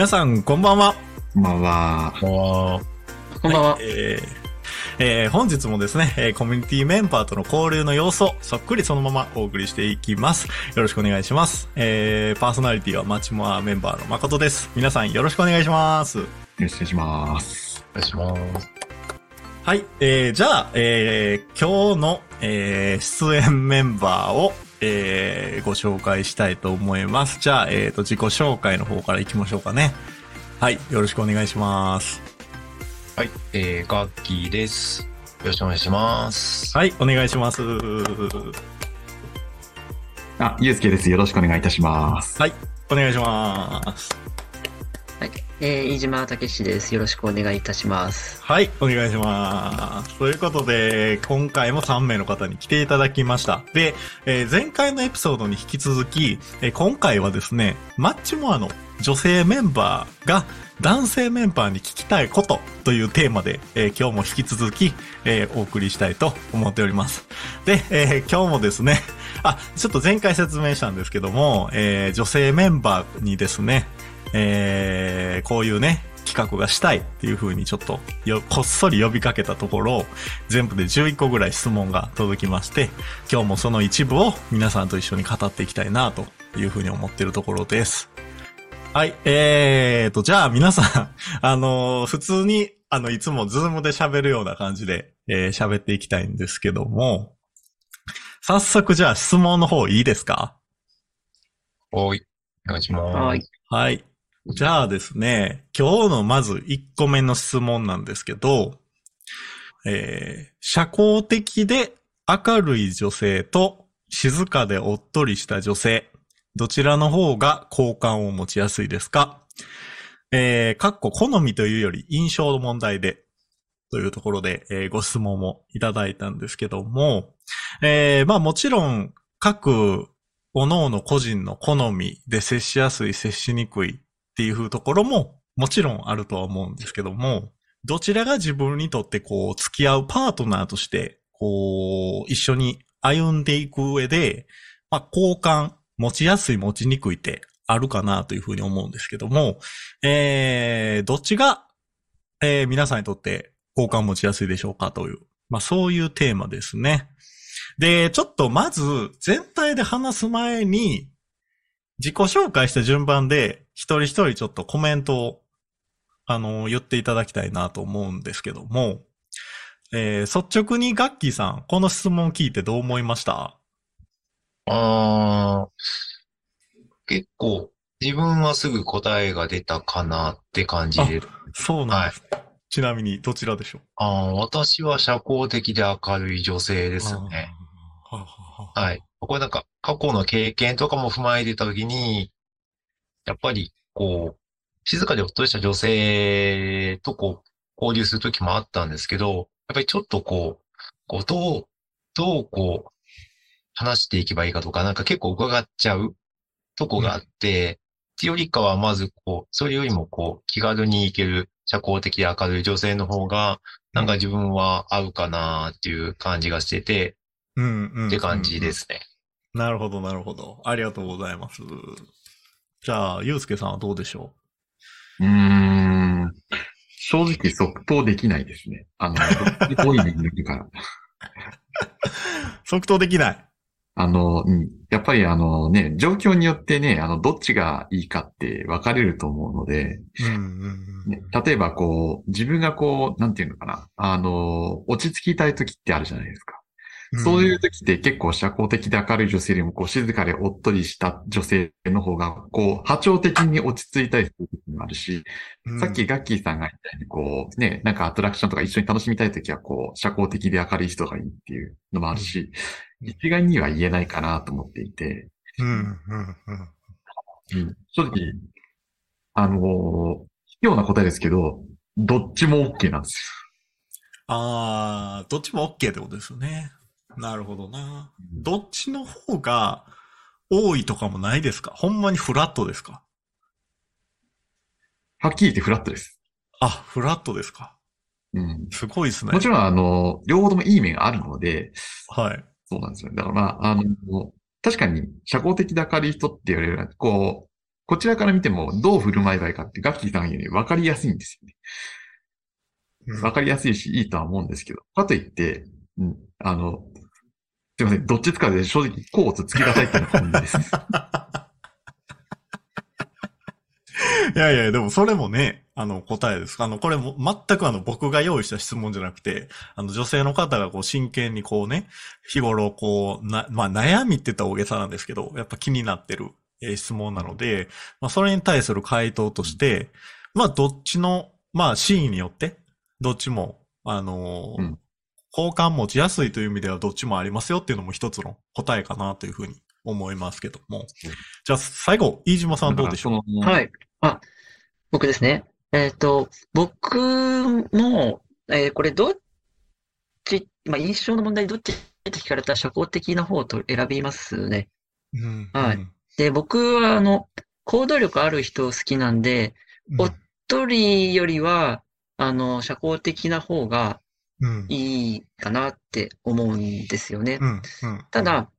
皆さん、こんばんは。こんばんは。こんばんは。えーえー本日もですね、えーコミュニティメンバーとの交流の様子をそっくりそのままお送りしていきます。よろしくお願いします。えーパーソナリティはマチモアメンバーの誠です。皆さんよろしくお願いします。よろしくお願いします。お願いします。はい。えー、じゃあ、えー、今日の、えー、出演メンバーを、えー、ご紹介したいと思います。じゃあ、えーと、自己紹介の方から行きましょうかね。はい。よろしくお願いします。はい、えー、ガッキーです。よろしくお願いします。はい。お願いします。あ、ゆうすけです。よろしくお願いいたします。はい。お願いします。はい。えー、飯島武史です。よろしくお願いいたします。はい。お願いします。ということで、今回も3名の方に来ていただきました。で、えー前回のエピソードに引き続き、えー今回はですね、マッチモアの女性メンバーが男性メンバーに聞きたいことというテーマで、えー今日も引き続き、えーお送りしたいと思っております。で、えー今日もですね、あ、ちょっと前回説明したんですけども、えー女性メンバーにですね、えーこういうね、企画がしたいっていう風にちょっとよ、こっそり呼びかけたところ、全部で11個ぐらい質問が届きまして、今日もその一部を皆さんと一緒に語っていきたいなという風に思っているところです。はい、えーと、じゃあ皆さん、あのー普通に、あの、いつもズームで喋るような感じで、えー喋っていきたいんですけども、早速じゃあ質問の方いいですか？おい、お願いします。はい。はい。じゃあですね、今日のまず1個目の質問なんですけど、えー社交的で明るい女性と静かでおっとりした女性、どちらの方が好感を持ちやすいですか？えー、かっこ好みというより印象の問題で、というところで、えーご質問もいただいたんですけども、えーまあもちろん各各々個人の好みで接しやすい、接しにくいっていうところももちろんあるとは思うんですけども、どちらが自分にとってこう付き合うパートナーとして、こう一緒に歩んでいく上で、まあ好感持ちやすい持ちにくいってあるかなというふうに思うんですけども、えー、どっちが、えー皆さんにとって好感持ちやすいでしょうかという、まあそういうテーマですね。で、ちょっとまず全体で話す前に、自己紹介した順番で一人一人ちょっとコメントを、あの、言っていただきたいなと思うんですけども、えー率直にガッキーさん、この質問聞いてどう思いました？あー、結構、自分はすぐ答えが出たかなって感じで。そうなんです。ちなみに、どちらでしょう？あー私は社交的で明るい女性ですね。あー。はい。これなんか、過去の経験とかも踏まえてたときに、やっぱり、こう、静かでおっとりした女性とこう、交流するときもあったんですけど、やっぱりちょっとこう、こう、どう、どうこう、話していけばいいかとか、なんか結構伺っちゃうとこがあって、っていうよりかは、まずこう、それよりもこう、気軽に行ける社交的で明るい女性の方が、なんか自分は合うかなっていう感じがしてて、うんうんうんって感じですね。なるほど、なるほど。ありがとうございます。じゃあ、ゆうすけさんはどうでしょう？ーん。正直即答できないですね。あの、どっち多いにいるから。う 即答できない。あの、うん。やっぱりあのね、状況によってね、あの、どっちがいいかって分かれると思うので、例えばこう、自分がこう、なんていうのかな、あの、落ち着きたい時ってあるじゃないですか。そういう時って結構社交的で明るい女性よりもこう静かでおっとりした女性の方がこう波長的に落ち着いたりする時もあるし、うん。さっきガッキーさんが言ったようにこうね、なんかアトラクションとか一緒に楽しみたい時はこう社交的で明るい人がいいっていうのもあるし、一概には言えないかなと思っていて、うんうんうんうん。正直、あのー、卑怯な答えですけど、どっちも OK なんですあー、どっちも OK ってことですよね。なるほどな。どっちの方が多いとかもないですか？ほんまにフラットですか？はっきり言ってフラットです。あ、フラットですか？うん。すごいですね。もちろん、あの、両方ともいい面があるので、はい。そうなんですよ。だからまあ、あの、確かに社交的で明るい人って言われる、こう、こちらから見てもどう振る舞えばいいかってガッキーさんように分かりやすいんですよね。分かりやすいし、いいとは思うんですけど、かといって、うん、あの、すいません、どっちつかずで正直、コーツつきなさいっていうのが本音です。いやいや、でもそれもね、あの答えです。あの、これも全くあの僕が用意した質問じゃなくて、あの女性の方がこう真剣にこうね、日頃こう、な、まあ悩みって言ったら大げさなんですけど、やっぱ気になってる、えー質問なので、まあそれに対する回答として、まあどっちの、まあ真意によって、どっちも、あのーうん好感持ちやすいという意味ではどっちもありますよっていうのも一つの答えかなというふうに思いますけども。じゃあ最後、飯島さんどうでしょう？はい。あ、僕ですね。えっと、僕も、えーこれどっち、まあ、印象の問題どっちって聞かれたら社交的な方と選びますね。うんはいうんで、僕は、あの、行動力ある人好きなんで、おっとりよりは、あの、社交的な方がうん。いいかなって思うんですよね。ただ、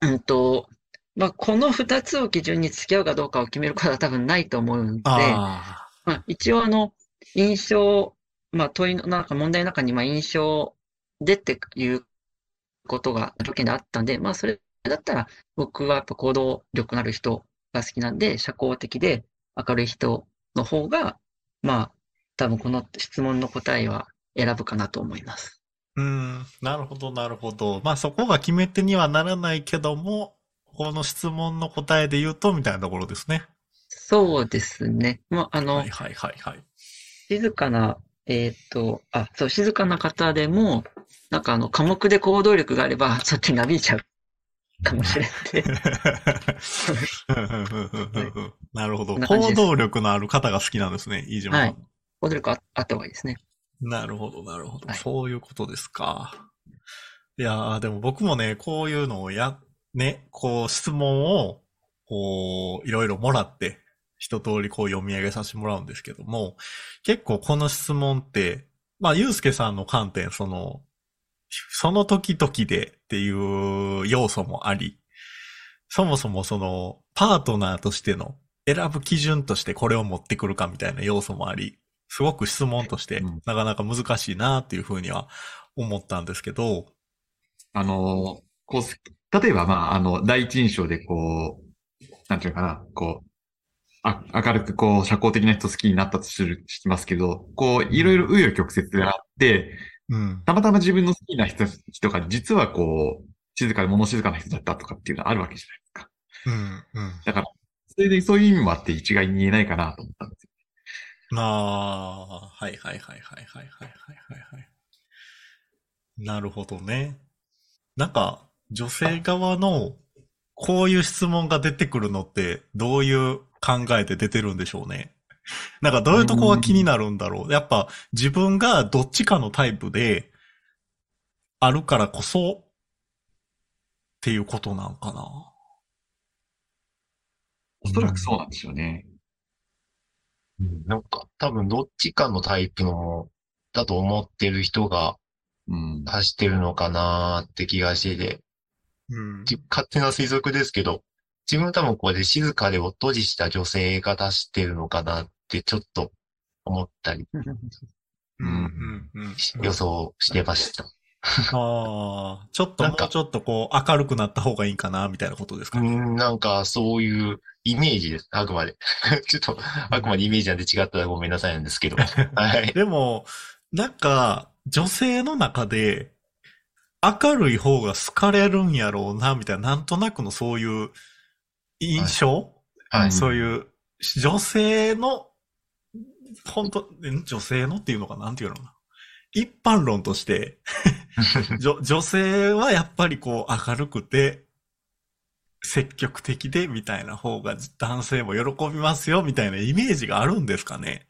うんと、まあ、この二つを基準に付き合うかどうかを決めることは多分ないと思うんで、あまあ、一応あの、印象、まあ、問いの中、問題の中に、まあ、印象でっていうことが条件であったんで、まあ、それだったら、僕はやっぱ行動力のある人が好きなんで、社交的で明るい人の方が、まあ、多分この質問の答えは選ぶかなと思います。あ。うん。なるほど、なるほど。まあそこが決め手にはならないけども、この質問の答えで言うと、みたいなところですね。そうですね。まあ、あの、はいはいはいはい。静かな、えっと、あ、そう、静かな方でも、なんかあの、寡黙で行動力があれば、そっちになびいちゃうかもしれんで。なるほど。行動力のある方が好きなんですね、飯島さん。はい行動力ああった方がいいですね。なるほど、なるほど。はいそういうことですか。いやー、でも僕もね、こういうのをや、ね、こう質問を、こう、いろいろもらって、一通りこう読み上げさせてもらうんですけども、結構この質問って、まあ、ゆうすけさんの観点、その、その時々でっていう要素もあり、そもそもその、パートナーとしての選ぶ基準としてこれを持ってくるかみたいな要素もあり、すごく質問としてうんなかなか難しいなっていうふうには思ったんですけど、あの、こう、例えば、まあ、あの、第一印象でこう、なんていうのかな、こう、あ、明るくこう、社交的な人好きになったとする、しますけど、こう、いろいろ紆余曲折があって、うん。たまたま自分の好きな人、人が実はこう、静かで物静かな人だったとかっていうのはあるわけじゃないですか。うん。うん。だから、それでそういう意味もあって一概に言えないかなと思ったんですよ。まあ、はいはいはいはいはいはいはいはい。なるほどね。なんか、女性側のこういう質問が出てくるのってどういう考えで出てるんでしょうね。なんかどういうとこが気になるんだろう。やっぱ自分がどっちかのタイプであるからこそっていうことなんかな。おそらくそうなんでしょうね。うんなんか、多分どっちかのタイプの、だと思ってる人がうん。足してるのかなーって気がしてて、うん。じ勝手な推測ですけど、自分は多分これで静かでおっとりした女性が出してるのかなってちょっと思ったり。うん。予想してました。ああ、ちょっともうちょっとこう明るくなった方がいいかな、みたいなことですかね。うん、なんかそういうイメージです。あくまで。ちょっと、あくまでイメージなんで違ったらごめんなさいなんですけど。はい。でも、なんか、女性の中で、明るい方が好かれるんやろうな、みたいな、なんとなくのそういう印象、はい。そういう、女性の、本当ん？女性のっていうのかな？なんていうのかな？一般論として、女女性はやっぱりこう明るくて、積極的でみたいな方が男性も喜びますよみたいなイメージがあるんですかね。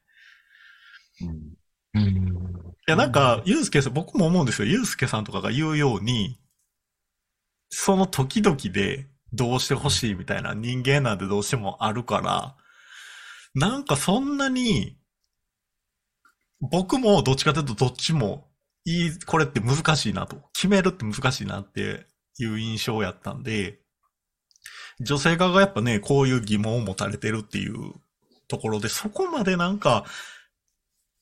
うんうん。いや、なんか、ゆうすけさん、僕も思うんですよ。ゆうすけさんとかが言うように、その時々でどうしてほしいみたいな人間なんてどうしてもあるから、なんかそんなに、僕もどっちかというとどっちもいい、これって難しいなと。決めるって難しいなっていう印象やったんで、女性側がやっぱね、こういう疑問を持たれてるっていうところで、そこまでなんか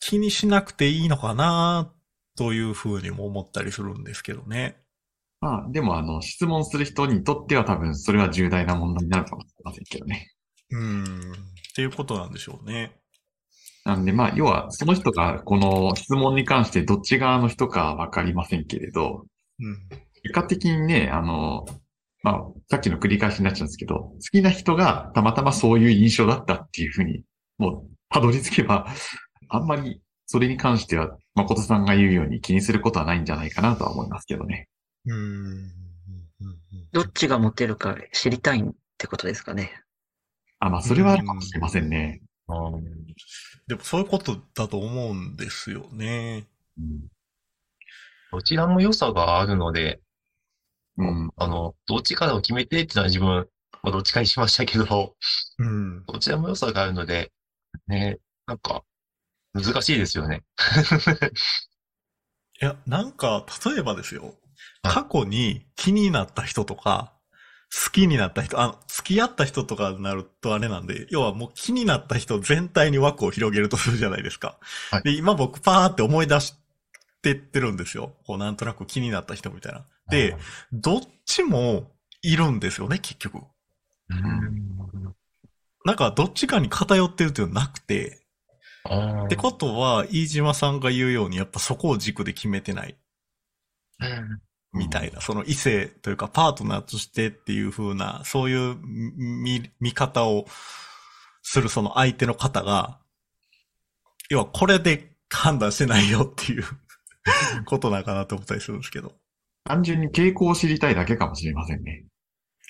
気にしなくていいのかなというふうにも思ったりするんですけどね。まあ、でもあの、質問する人にとっては多分それは重大な問題になるかもしれませんけどね。うん。っていうことなんでしょうね。なんでまあ、要はその人がこの質問に関してどっち側の人かわかりませんけれど、うん。結果的にね、あの、まあ、さっきの繰り返しになっちゃうんですけど、好きな人がたまたまそういう印象だったっていうふうに、もう、たどり着けば、あんまりそれに関しては、誠さんが言うように気にすることはないんじゃないかなとは思いますけどね。うん。どっちがモテるか知りたいってことですかね。あ、まあ、それはあるかもしれませんね。うんでもそういうことだと思うんですよね。うん。どちらも良さがあるので、うん。あの、どっちかを決めてっていうのは自分はどっちかにしましたけど、うん。どちらも良さがあるので、ね、なんか、難しいですよね。いや、なんか、例えばですよ。はい過去に気になった人とか、好きになった人、あ、付き合った人とかになるとあれなんで、要はもう気になった人全体に枠を広げるとするじゃないですか。はいで、今僕パーって思い出してってるんですよ。こうなんとなく気になった人みたいな。で、どっちもいるんですよね、結局。うん、なんかどっちかに偏ってるっていうのはなくて、ってことは、飯島さんが言うように、やっぱそこを軸で決めてない。うんみたいな、その異性というかパートナーとしてっていう風な、そういう見、見方をするその相手の方が、要はこれで判断してないよっていう ことなんかなと思ったりするんですけど。単純に傾向を知りたいだけかもしれませんね。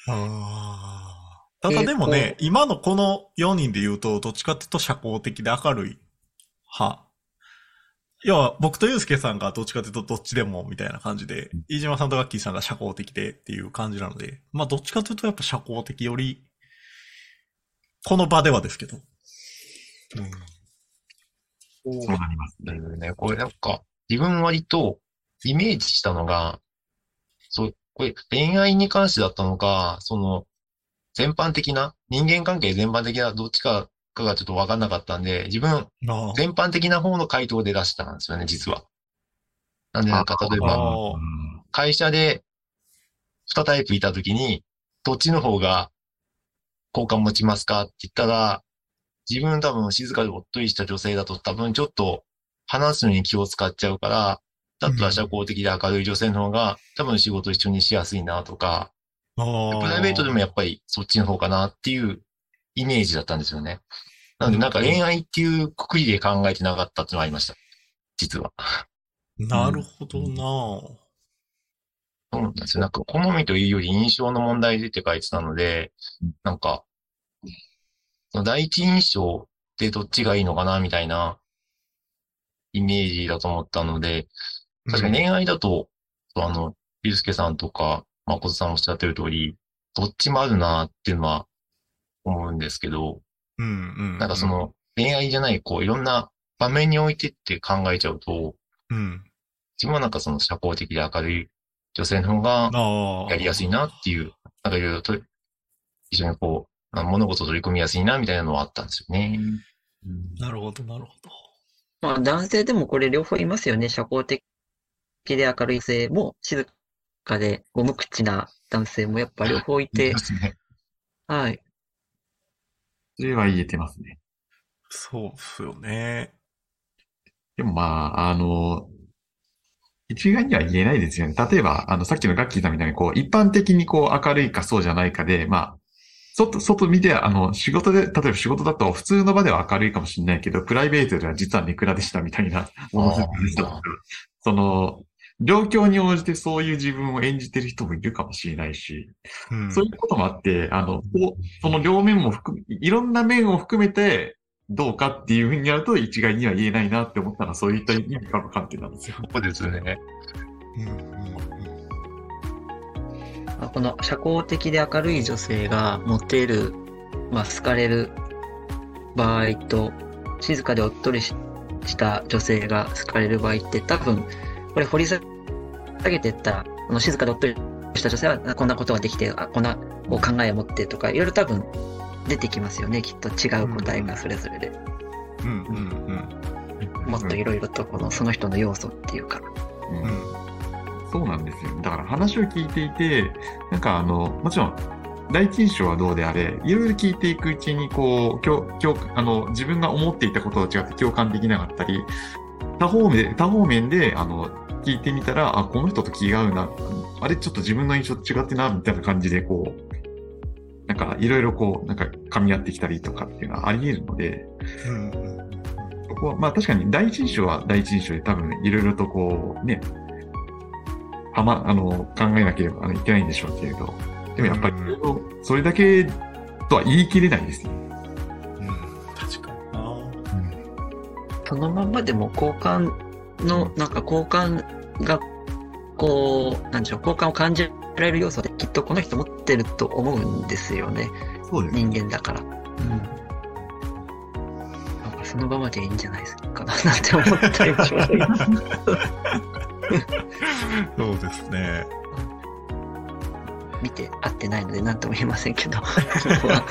あただでもね、今のこの4人で言うと、どっちかっていうと社交的で明るい派。要は、僕とユうスケさんがどっちかっていうとどっちでもみたいな感じで、飯島さんとガッキーさんが社交的でっていう感じなので、まあどっちかというとやっぱ社交的より、この場ではですけど。そうなりますね。これなんか、自分割とイメージしたのが、そう、これ恋愛に関してだったのか、その、全般的な、人間関係全般的などっちかかがちょっとわかんなかったんで、自分、全般的な方の回答で出したんですよね、実は。なんでなんか、例えば、会社で2タイプいたときに、どっちの方が好感持ちますかって言ったら、自分多分静かでおっとりした女性だと多分ちょっと話すのに気を使っちゃうから、だったら社交的で明るい女性の方が多分仕事一緒にしやすいなとか。プライベートでもやっぱりそっちの方かなっていうイメージだったんですよね。なのでなんか恋愛っていうくくりで考えてなかったっていうのがありました。実は。なるほどなそうなんですよ。なんか、好みというより印象の問題でって書いてたので、なんか、その第一印象ってどっちがいいのかなみたいなイメージだと思ったので、確かに恋愛だと、あの、ゆうすけさんとか、まこさんおっしゃってる通り、どっちもあるなっていうのは思うんですけど、うんうん。なんかそ、の恋愛じゃない、こういろんな場面においてって考えちゃうと、うん。自分はなんかその社交的で明るい女性の方がああ。やりやすいなっていう、なんかいろいろと一緒にこう、まあ物事を取り組みやすいなみたいなのはあったんですよね。なるほど、なるほど。まあ男性でもこれ両方いますよね。社交的で明るい女性も静かでご無口な男性もやっぱ両方いてで、すね。はい。それは言えてますね。そうっすよね。でもまあ、あの、一概には言えないですよね。例えば、あの、さっきのガッキーさんみたいに、こう、一般的にこう、明るいかそうじゃないかで、まあ、外、外見て、あの、仕事で、例えば仕事だと普通の場では明るいかもしれないけど、プライベートでは実はネクラでしたみたいなものその、状況に応じてそういう自分を演じてる人もいるかもしれないし、うん。そういうこともあって、あの、こうその両面も含め、いろんな面を含めて、どうかっていうふうにやると一概には言えないなって思ったのは、そういった意味からの観点なんですよ。そうですね。うんうんまあこの社交的で明るい女性がモテる、まあ好かれる場合と、静かでおっとりしした女性が好かれる場合って多分、これ掘り下げていったら、あの静かでおっとりした女性はこんなことができて、あこんなこう考えを持ってとか、いろいろ多分出てきますよね。きっと違う答えがそれぞれで。うんうんもっといろいろとこのその人の要素っていうか。うんうん。うん。そうなんですよ。だから話を聞いていて、なんかあの、もちろん、第一印象はどうであれ、いろいろ聞いていくうちに、こう、共共あの自分が思っていたことと違って共感できなかったり、多方面で、多方面で、あの、聞いてみたら、あ、この人と気が合うな、あれちょっと自分の印象と違ってな、みたいな感じで、こう、なんかいろいろこう、なんか噛み合ってきたりとかっていうのはあり得るので、そこは、まあ確かに第一印象は第一印象で多分いろいろとこうね、はま、あの、考えなければいけないんでしょうけれど、でもやっぱりそれだけとは言い切れないですね。うん。確かにな。そのまんまでも交換の、なんか交換が、こう、なんでしょう、交換を感じられる要素できっとこの人持ってると思うんですよね。そうです。人間だから。うん。なんかそのままでいいんじゃないですかな、なんて思ったりもしましたけどそうですね。見て合ってないので何とも言えませんけど。そこは